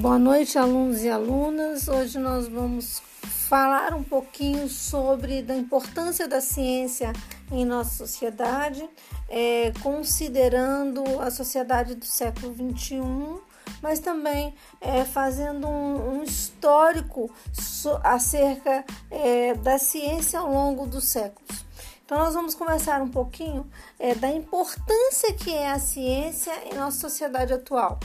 boa noite, alunos e alunas. Hoje nós vamos falar um pouquinho sobre da importância da ciência em nossa sociedade, é, considerando a sociedade do século XXI, mas também é, fazendo um, um histórico so, acerca é, da ciência ao longo dos séculos. Então, nós vamos conversar um pouquinho é, da importância que é a ciência em nossa sociedade atual.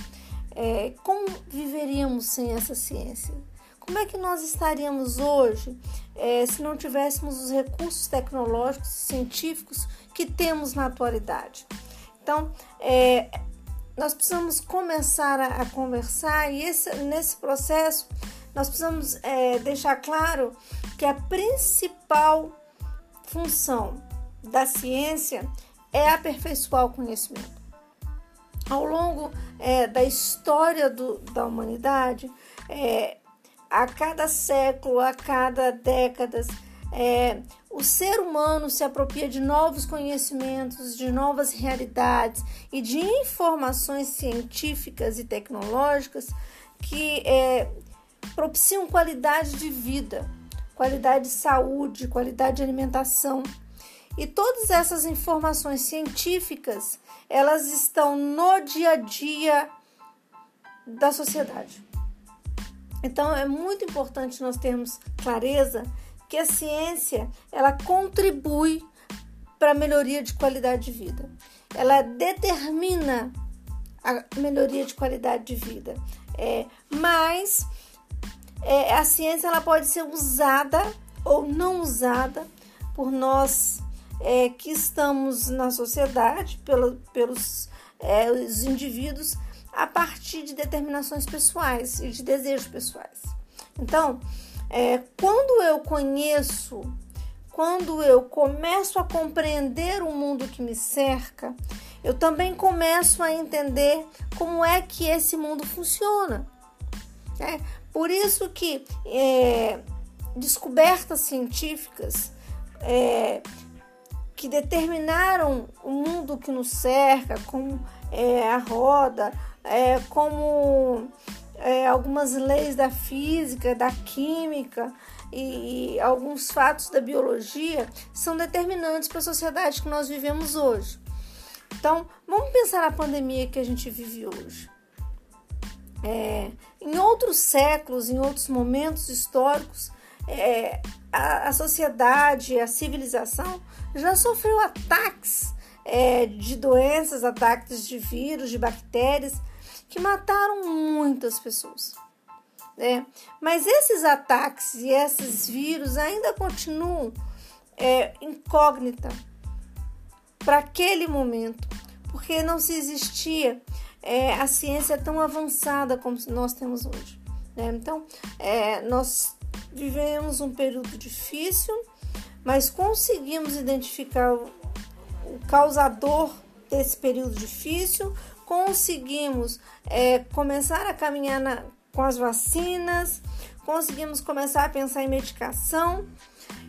É, como viveríamos sem essa ciência? Como é que nós estaríamos hoje é, se não tivéssemos os recursos tecnológicos e científicos que temos na atualidade? Então, é, nós precisamos começar a, a conversar e esse, nesse processo nós precisamos é, deixar claro que a principal função da ciência é aperfeiçoar o conhecimento ao longo é, da história do, da humanidade, é, a cada século, a cada década, é, o ser humano se apropria de novos conhecimentos, de novas realidades e de informações científicas e tecnológicas que é, propiciam qualidade de vida, qualidade de saúde, qualidade de alimentação. E todas essas informações científicas, elas estão no dia a dia da sociedade. Então é muito importante nós termos clareza que a ciência, ela contribui para a melhoria de qualidade de vida. Ela determina a melhoria de qualidade de vida. É, mas é, a ciência ela pode ser usada ou não usada por nós é, que estamos na sociedade, pelo, pelos é, os indivíduos, a partir de determinações pessoais e de desejos pessoais. Então, é, quando eu conheço, quando eu começo a compreender o mundo que me cerca, eu também começo a entender como é que esse mundo funciona. É, por isso que é, descobertas científicas é, que determinaram o mundo que nos cerca, como é, a roda, é, como é, algumas leis da física, da química e, e alguns fatos da biologia são determinantes para a sociedade que nós vivemos hoje. Então, vamos pensar na pandemia que a gente vive hoje. É, em outros séculos, em outros momentos históricos, é, a, a, sociedade, a civilização já sofreu ataques é, de doenças, ataques de vírus, de bactérias que mataram muitas pessoas. Né? Mas esses ataques e esses vírus ainda continuam é, incógnita para aquele momento, porque não se existia é, a ciência tão avançada como nós temos hoje. Né? Então, é, nós vivemos um período difícil, mas conseguimos identificar o, causador desse período difícil, conseguimos é, começar a caminhar na, com as vacinas, conseguimos começar a pensar em medicação.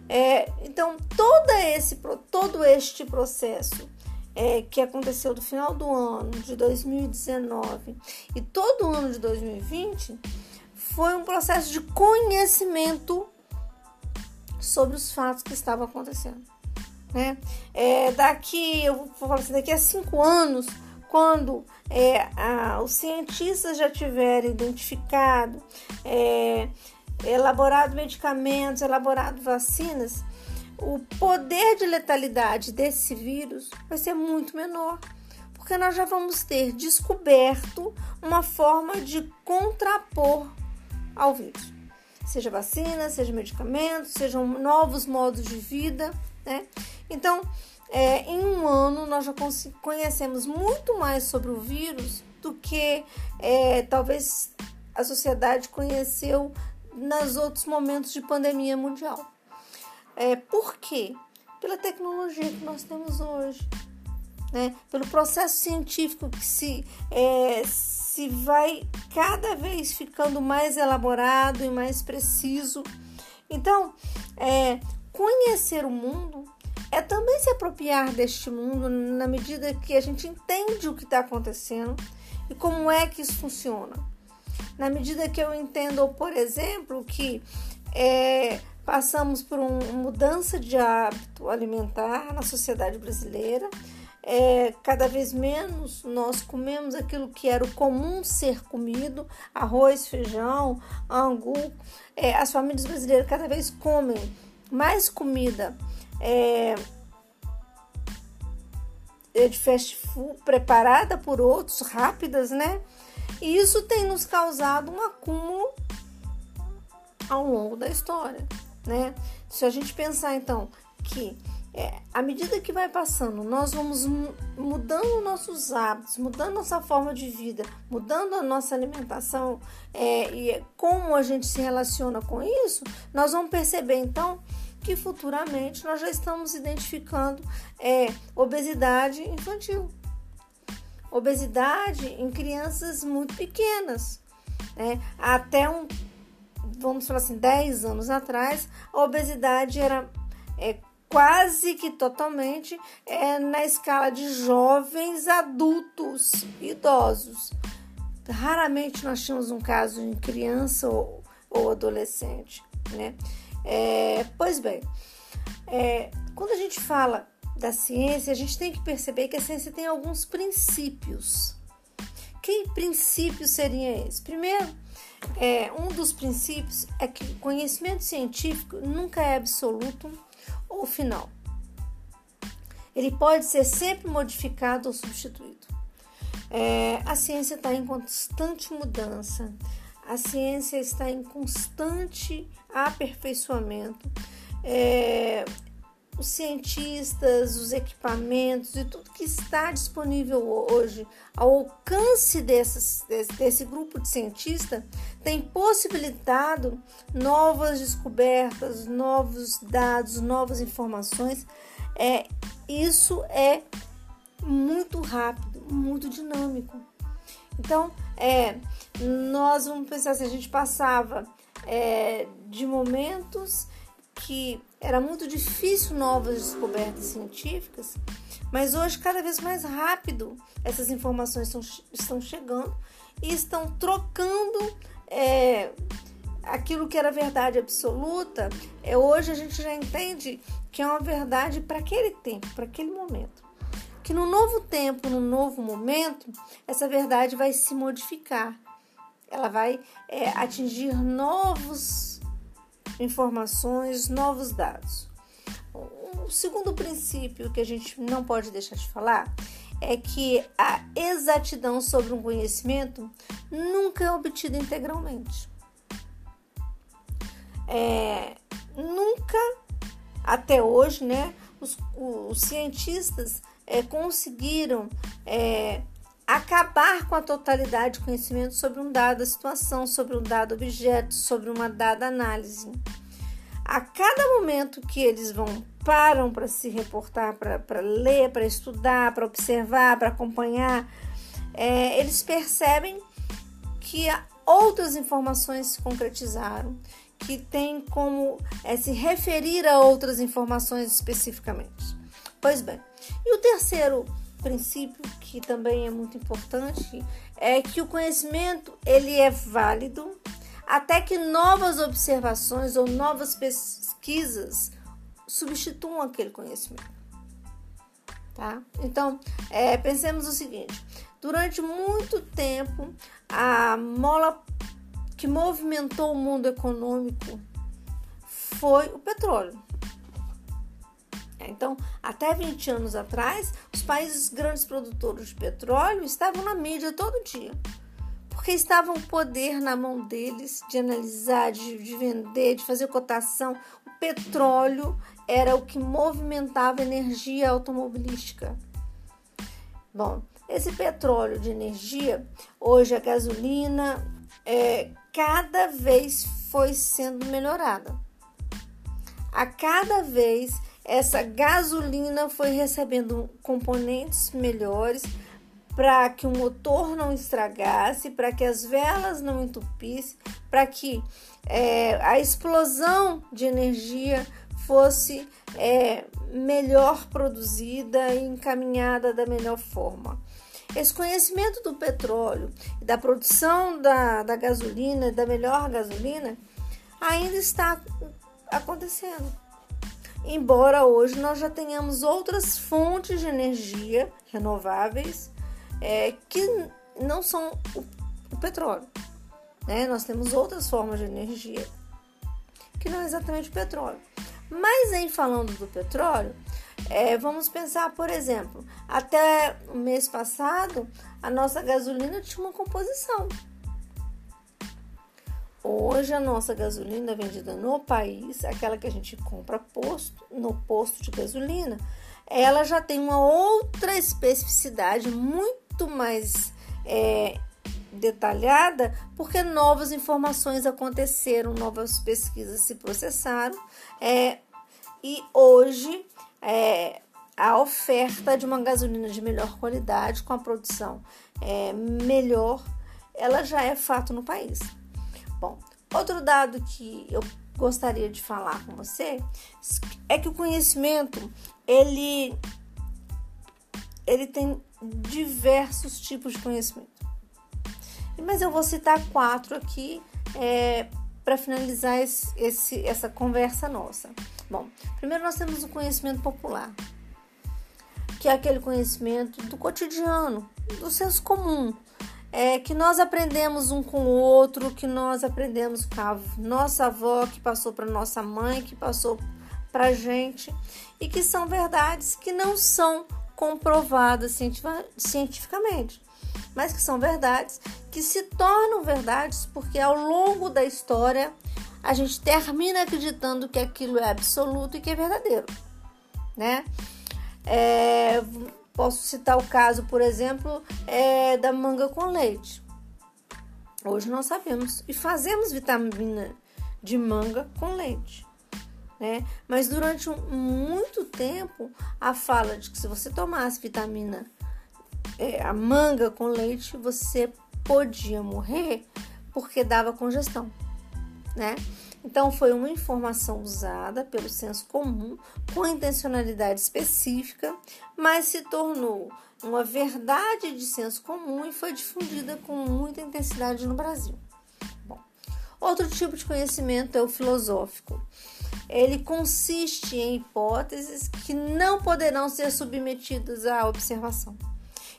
É, então, todo, esse, todo este processo é, que aconteceu do final do ano de 2019 e todo o ano de 2020 foi um processo de conhecimento sobre os fatos que estavam acontecendo. Né? É, daqui, eu vou falar assim, daqui a cinco anos, quando é, a, os cientistas já tiverem identificado, é, elaborado medicamentos, elaborado vacinas, o poder de letalidade desse vírus vai ser muito menor, porque nós já vamos ter descoberto uma forma de contrapor ao vírus. Seja vacina, seja medicamento, sejam novos modos de vida, né? Então, é, em um ano, nós já conhecemos muito mais sobre o vírus do que é, talvez a sociedade conheceu nos outros momentos de pandemia mundial. É, por quê? Pela tecnologia que nós temos hoje, né? pelo processo científico que se, é, se vai cada vez ficando mais elaborado e mais preciso. Então, é, conhecer o mundo é também se apropriar deste mundo na medida que a gente entende o que está acontecendo e como é que isso funciona. na medida que eu entendo, por exemplo, que é, passamos por uma mudança de hábito alimentar na sociedade brasileira. É, cada vez menos nós comemos aquilo que era o comum ser comido, arroz, feijão, angu. É, as famílias brasileiras cada vez comem mais comida é, é de fast food preparada por outros, rápidas, né? E isso tem nos causado um acúmulo ao longo da história, né? Se a gente pensar então que é, à medida que vai passando, nós vamos mudando nossos hábitos, mudando nossa forma de vida, mudando a nossa alimentação é, e como a gente se relaciona com isso, nós vamos perceber então que futuramente nós já estamos identificando é, obesidade infantil. Obesidade em crianças muito pequenas. Né? Até um, vamos falar assim, 10 anos atrás, a obesidade era é, quase que totalmente é, na escala de jovens, adultos, idosos. Raramente nós tínhamos um caso em criança ou, ou adolescente, né? É, pois bem, é, quando a gente fala da ciência, a gente tem que perceber que a ciência tem alguns princípios. Que princípios seriam esses? Primeiro, é, um dos princípios é que o conhecimento científico nunca é absoluto ou final. Ele pode ser sempre modificado ou substituído. É, a ciência está em constante mudança, a ciência está em constante aperfeiçoamento. É, os cientistas, os equipamentos e tudo que está disponível hoje ao alcance desses, desse, grupo de cientistas tem possibilitado novas descobertas, novos dados, novas informações. É, isso é muito rápido, muito dinâmico. Então, é, nós vamos pensar se a gente passava é, de momentos que era muito difícil novas descobertas científicas, mas hoje cada vez mais rápido essas informações estão, estão chegando e estão trocando é, aquilo que era verdade absoluta. É, hoje a gente já entende que é uma verdade para aquele tempo, para aquele momento. Que no novo tempo, no novo momento, essa verdade vai se modificar. Ela vai é, atingir novos informações, novos dados. O segundo princípio que a gente não pode deixar de falar é que a exatidão sobre um conhecimento nunca é obtida integralmente. É, nunca, até hoje, né, os, os cientistas é, conseguiram é, acabar com a totalidade de conhecimento sobre um dada situação, sobre um dado objeto, sobre uma dada análise. A cada momento que eles vão param para se reportar, para ler, para estudar, para observar, para acompanhar, é, eles percebem que outras informações se concretizaram, que tem como é, se referir a outras informações especificamente. Pois bem, e o terceiro princípio que também é muito importante é que o conhecimento ele é válido até que novas observações ou novas pesquisas substituam aquele conhecimento. Tá? Então, é, pensemos o seguinte: durante muito tempo, a mola que movimentou o mundo econômico foi o petróleo. Então, até 20 anos atrás, os países grandes produtores de petróleo estavam na mídia todo dia, porque estavam o poder na mão deles de analisar, de, de vender, de fazer cotação. O petróleo era o que movimentava a energia automobilística. Bom, esse petróleo de energia, hoje a gasolina, é, cada vez foi sendo melhorada. A cada vez essa gasolina foi recebendo componentes melhores para que o motor não estragasse, para que as velas não entupissem, para que é, a explosão de energia fosse é, melhor produzida e encaminhada da melhor forma. esse conhecimento do petróleo da produção da, da gasolina, da melhor gasolina, ainda está acontecendo. Embora hoje nós já tenhamos outras fontes de energia renováveis é, que não são o, o petróleo. Né? Nós temos outras formas de energia que não é exatamente o petróleo. Mas em falando do petróleo, é, vamos pensar, por exemplo, até o mês passado, a nossa gasolina tinha uma composição. Hoje a nossa gasolina vendida no país, aquela que a gente compra posto, no posto de gasolina, ela já tem uma outra especificidade muito mais é, detalhada, porque novas informações aconteceram, novas pesquisas se processaram, é, e hoje é, a oferta de uma gasolina de melhor qualidade, com a produção é, melhor, ela já é fato no país. Outro dado que eu gostaria de falar com você é que o conhecimento ele ele tem diversos tipos de conhecimento. Mas eu vou citar quatro aqui é, para finalizar esse, esse, essa conversa nossa. Bom, primeiro nós temos o conhecimento popular, que é aquele conhecimento do cotidiano, do senso comum, é, que nós aprendemos um com o outro, que nós aprendemos com a nossa avó, que passou para nossa mãe, que passou para gente, e que são verdades que não são comprovadas cientificamente, mas que são verdades que se tornam verdades porque ao longo da história a gente termina acreditando que aquilo é absoluto e que é verdadeiro, né? É, posso citar o caso, por exemplo, é, da manga com leite. Hoje nós sabemos e fazemos vitamina de manga com leite. Né? Mas durante muito tempo, a fala de que se você tomasse vitamina, é, a manga com leite, você podia morrer porque dava congestão né? Então foi uma informação usada pelo senso comum com intencionalidade específica, mas se tornou uma verdade de senso comum e foi difundida com muita intensidade no Brasil. Bom, outro tipo de conhecimento é o filosófico. Ele consiste em hipóteses que não poderão ser submetidas à observação.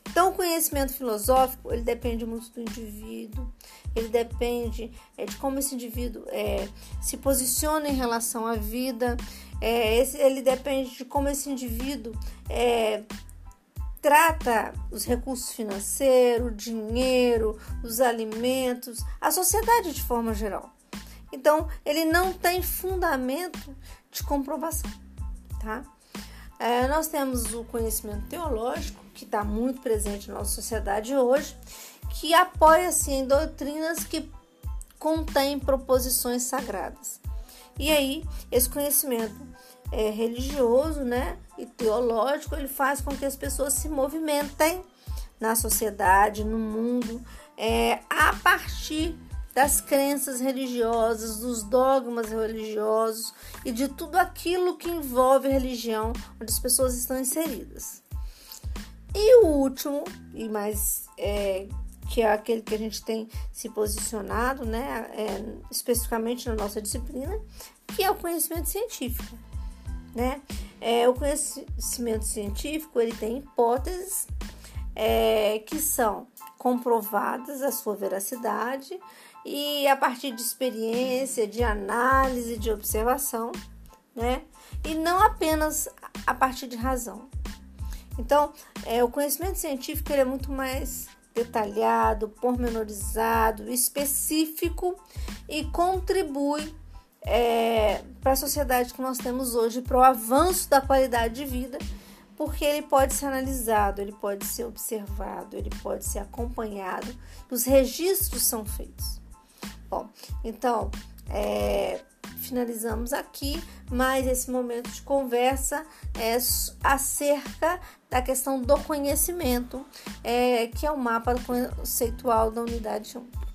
Então, o conhecimento filosófico ele depende muito do indivíduo, ele depende é, de como esse indivíduo é, se posiciona em relação à vida, é, esse, ele depende de como esse indivíduo é, trata os recursos financeiros, o dinheiro, os alimentos, a sociedade de forma geral. Então, ele não tem fundamento de comprovação, tá? É, nós temos o conhecimento teológico, que está muito presente na nossa sociedade hoje, que apoia-se em doutrinas que contêm proposições sagradas. E aí, esse conhecimento é, religioso né, e teológico, ele faz com que as pessoas se movimentem na sociedade, no mundo, é, a partir das crenças religiosas, dos dogmas religiosos e de tudo aquilo que envolve religião, onde as pessoas estão inseridas. E o último, e mais é, que é aquele que a gente tem se posicionado, né, é, especificamente na nossa disciplina, que é o conhecimento científico, né? É, o conhecimento científico ele tem hipóteses é, que são comprovadas a sua veracidade e a partir de experiência, de análise, de observação, né? E não apenas a partir de razão. Então, é, o conhecimento científico é muito mais detalhado, pormenorizado, específico e contribui é, para a sociedade que nós temos hoje, para o avanço da qualidade de vida, porque ele pode ser analisado, ele pode ser observado, ele pode ser acompanhado, os registros são feitos. Bom, então, é, finalizamos aqui mais esse momento de conversa é, acerca da questão do conhecimento, é, que é o mapa conceitual da unidade 1.